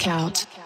Blackout.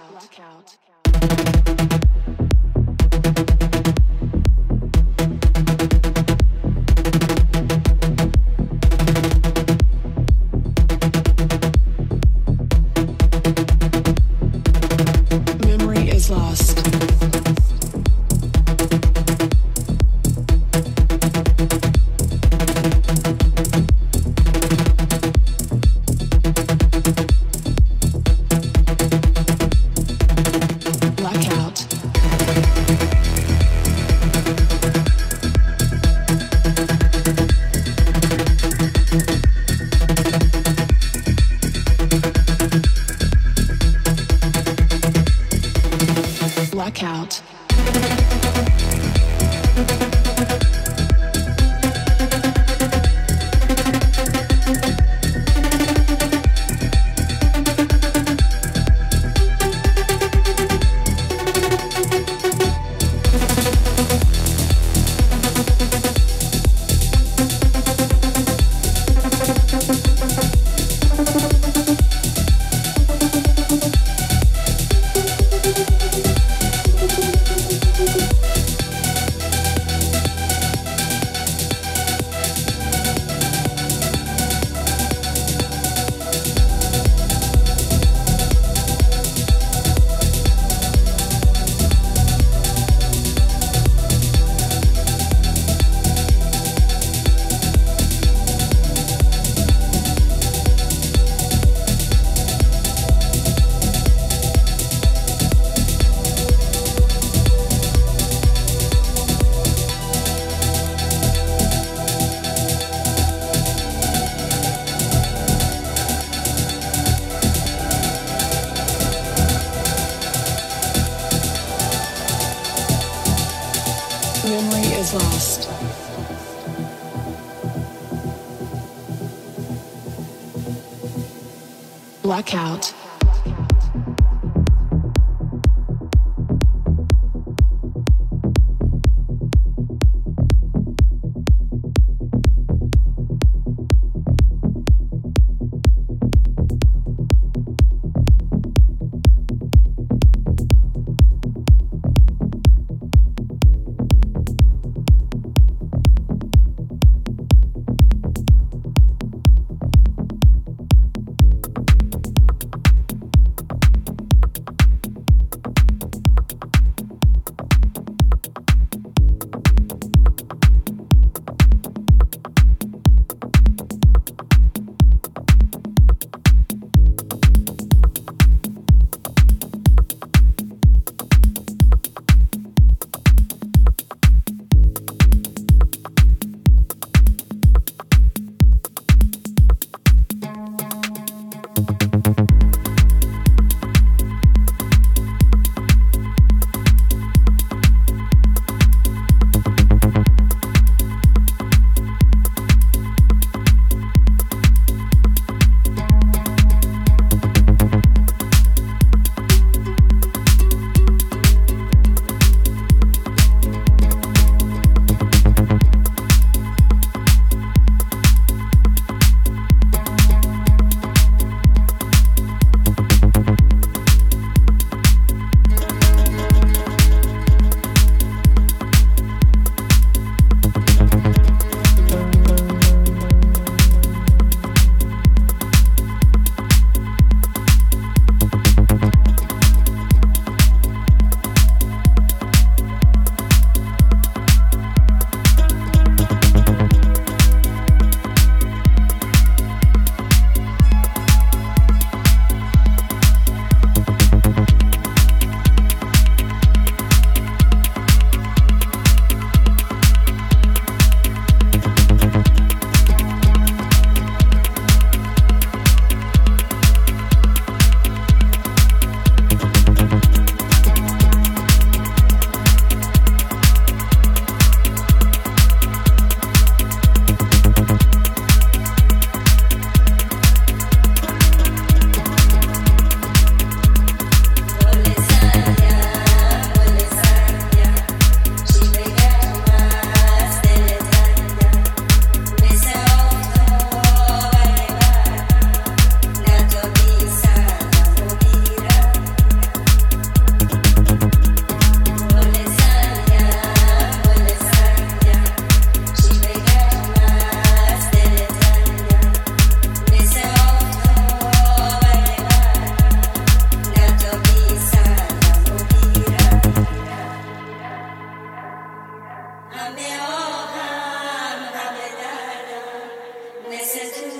listen to